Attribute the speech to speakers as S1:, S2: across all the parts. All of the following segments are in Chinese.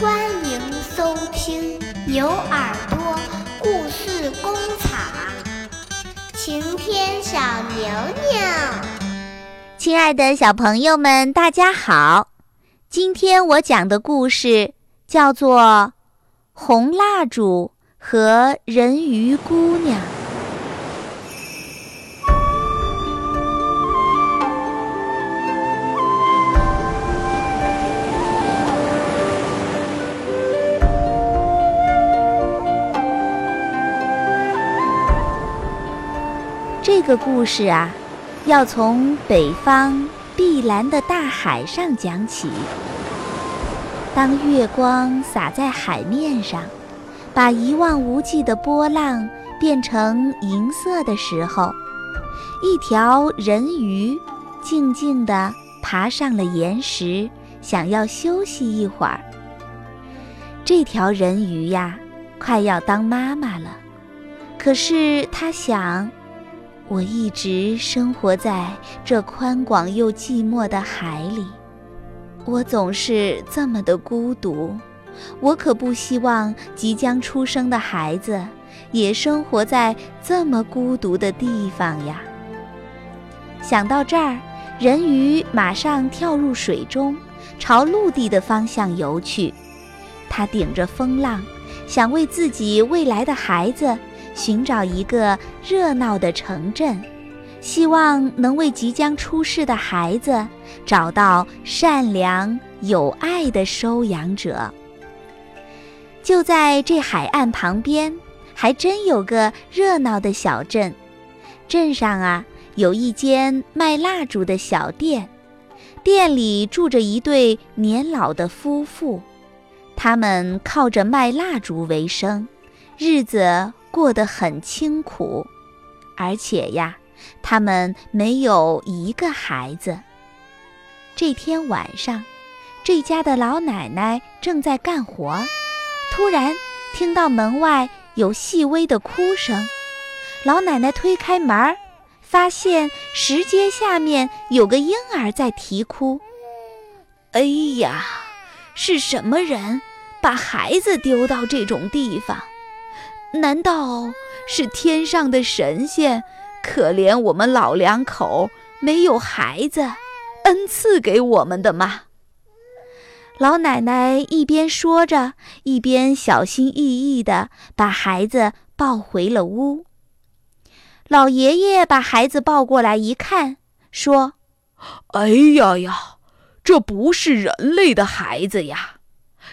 S1: 欢迎收听牛耳朵故事工厂，晴天小牛牛。
S2: 亲爱的小朋友们，大家好！今天我讲的故事叫做《红蜡烛和人鱼姑娘》。这个故事啊，要从北方碧蓝的大海上讲起。当月光洒在海面上，把一望无际的波浪变成银色的时候，一条人鱼静静地爬上了岩石，想要休息一会儿。这条人鱼呀，快要当妈妈了，可是它想。我一直生活在这宽广又寂寞的海里，我总是这么的孤独。我可不希望即将出生的孩子也生活在这么孤独的地方呀。想到这儿，人鱼马上跳入水中，朝陆地的方向游去。他顶着风浪，想为自己未来的孩子。寻找一个热闹的城镇，希望能为即将出世的孩子找到善良有爱的收养者。就在这海岸旁边，还真有个热闹的小镇。镇上啊，有一间卖蜡烛的小店，店里住着一对年老的夫妇，他们靠着卖蜡烛为生，日子。过得很清苦，而且呀，他们没有一个孩子。这天晚上，这家的老奶奶正在干活，突然听到门外有细微的哭声。老奶奶推开门，发现石阶下面有个婴儿在啼哭。哎呀，是什么人把孩子丢到这种地方？难道是天上的神仙可怜我们老两口没有孩子，恩赐给我们的吗？老奶奶一边说着，一边小心翼翼地把孩子抱回了屋。老爷爷把孩子抱过来一看，说：“
S3: 哎呀呀，这不是人类的孩子呀！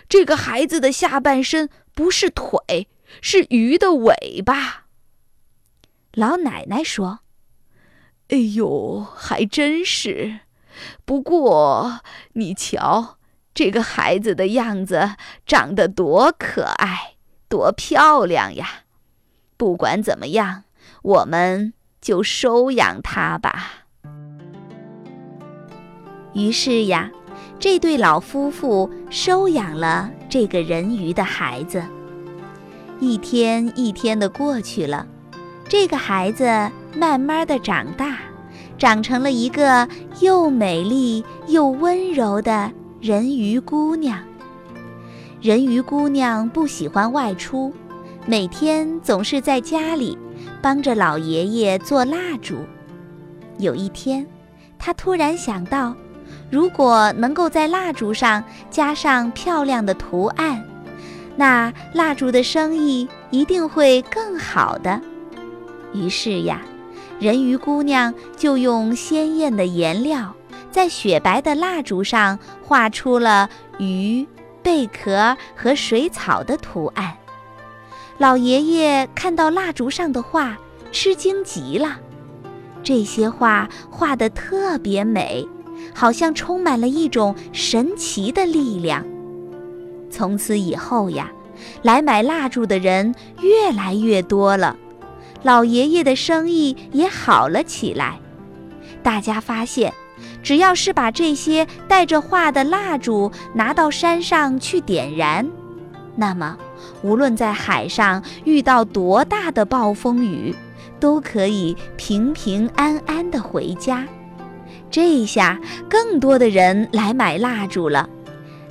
S3: 这个孩子的下半身不是腿。”是鱼的尾巴。
S2: 老奶奶说：“
S3: 哎呦，还真是。不过你瞧，这个孩子的样子长得多可爱，多漂亮呀！不管怎么样，我们就收养他吧。”
S2: 于是呀，这对老夫妇收养了这个人鱼的孩子。一天一天的过去了，这个孩子慢慢的长大，长成了一个又美丽又温柔的人鱼姑娘。人鱼姑娘不喜欢外出，每天总是在家里帮着老爷爷做蜡烛。有一天，她突然想到，如果能够在蜡烛上加上漂亮的图案。那蜡烛的生意一定会更好的。于是呀，人鱼姑娘就用鲜艳的颜料，在雪白的蜡烛上画出了鱼、贝壳和水草的图案。老爷爷看到蜡烛上的画，吃惊极了。这些画画得特别美，好像充满了一种神奇的力量。从此以后呀，来买蜡烛的人越来越多了，老爷爷的生意也好了起来。大家发现，只要是把这些带着画的蜡烛拿到山上去点燃，那么无论在海上遇到多大的暴风雨，都可以平平安安的回家。这下，更多的人来买蜡烛了。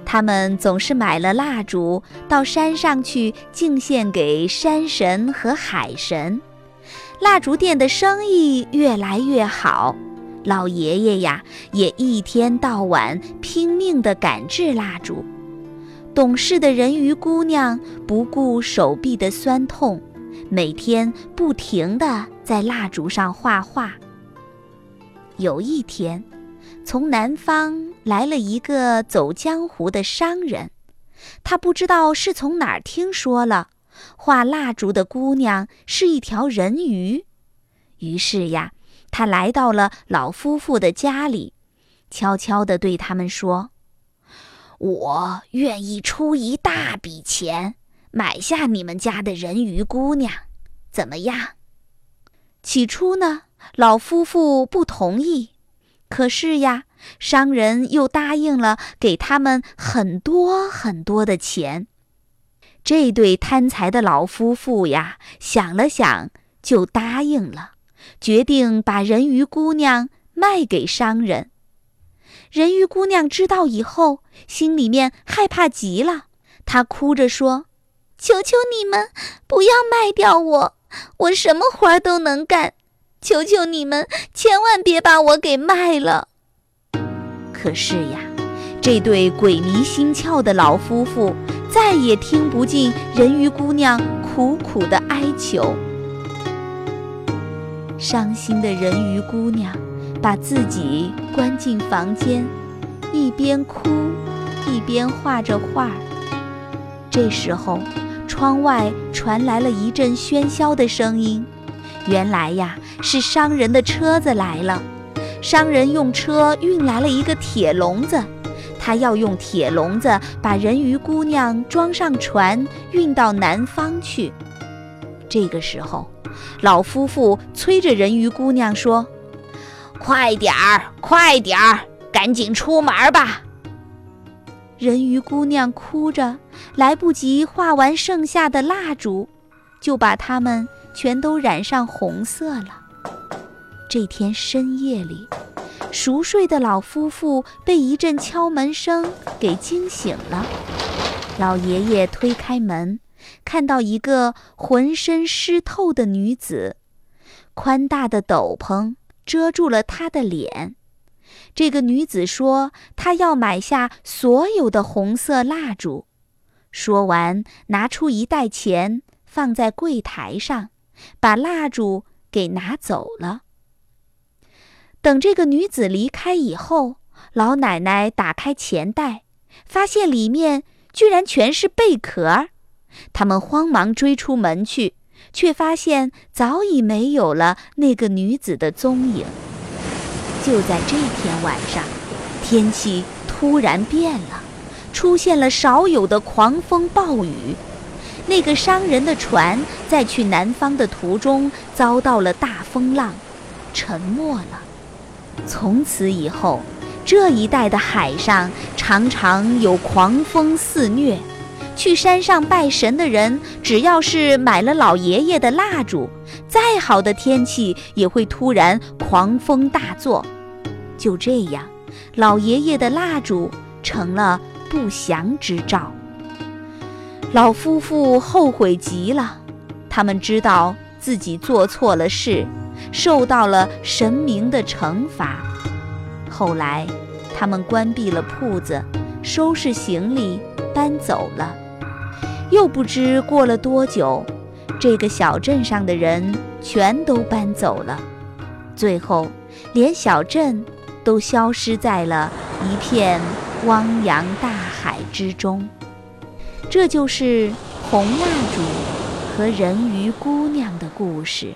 S2: 他们总是买了蜡烛，到山上去敬献给山神和海神。蜡烛店的生意越来越好，老爷爷呀也一天到晚拼命地赶制蜡烛。懂事的人鱼姑娘不顾手臂的酸痛，每天不停地在蜡烛上画画。有一天，从南方来了一个走江湖的商人，他不知道是从哪儿听说了，画蜡烛的姑娘是一条人鱼，于是呀，他来到了老夫妇的家里，悄悄地对他们说：“我愿意出一大笔钱买下你们家的人鱼姑娘，怎么样？”起初呢。老夫妇不同意，可是呀，商人又答应了给他们很多很多的钱。这对贪财的老夫妇呀，想了想，就答应了，决定把人鱼姑娘卖给商人。人鱼姑娘知道以后，心里面害怕极了，她哭着说：“求求你们不要卖掉我，我什么活儿都能干。”求求你们，千万别把我给卖了！可是呀，这对鬼迷心窍的老夫妇再也听不进人鱼姑娘苦苦的哀求。伤心的人鱼姑娘把自己关进房间，一边哭一边画着画。这时候，窗外传来了一阵喧嚣的声音。原来呀，是商人的车子来了。商人用车运来了一个铁笼子，他要用铁笼子把人鱼姑娘装上船，运到南方去。这个时候，老夫妇催着人鱼姑娘说：“快点儿，快点儿，赶紧出门吧！”人鱼姑娘哭着，来不及画完剩下的蜡烛，就把它们。全都染上红色了。这天深夜里，熟睡的老夫妇被一阵敲门声给惊醒了。老爷爷推开门，看到一个浑身湿透的女子，宽大的斗篷遮住了她的脸。这个女子说：“她要买下所有的红色蜡烛。”说完，拿出一袋钱放在柜台上。把蜡烛给拿走了。等这个女子离开以后，老奶奶打开钱袋，发现里面居然全是贝壳。他们慌忙追出门去，却发现早已没有了那个女子的踪影。就在这天晚上，天气突然变了，出现了少有的狂风暴雨。那个商人的船在去南方的途中遭到了大风浪，沉没了。从此以后，这一带的海上常常有狂风肆虐。去山上拜神的人，只要是买了老爷爷的蜡烛，再好的天气也会突然狂风大作。就这样，老爷爷的蜡烛成了不祥之兆。老夫妇后悔极了，他们知道自己做错了事，受到了神明的惩罚。后来，他们关闭了铺子，收拾行李搬走了。又不知过了多久，这个小镇上的人全都搬走了，最后连小镇都消失在了一片汪洋大海之中。这就是红蜡烛和人鱼姑娘的故事。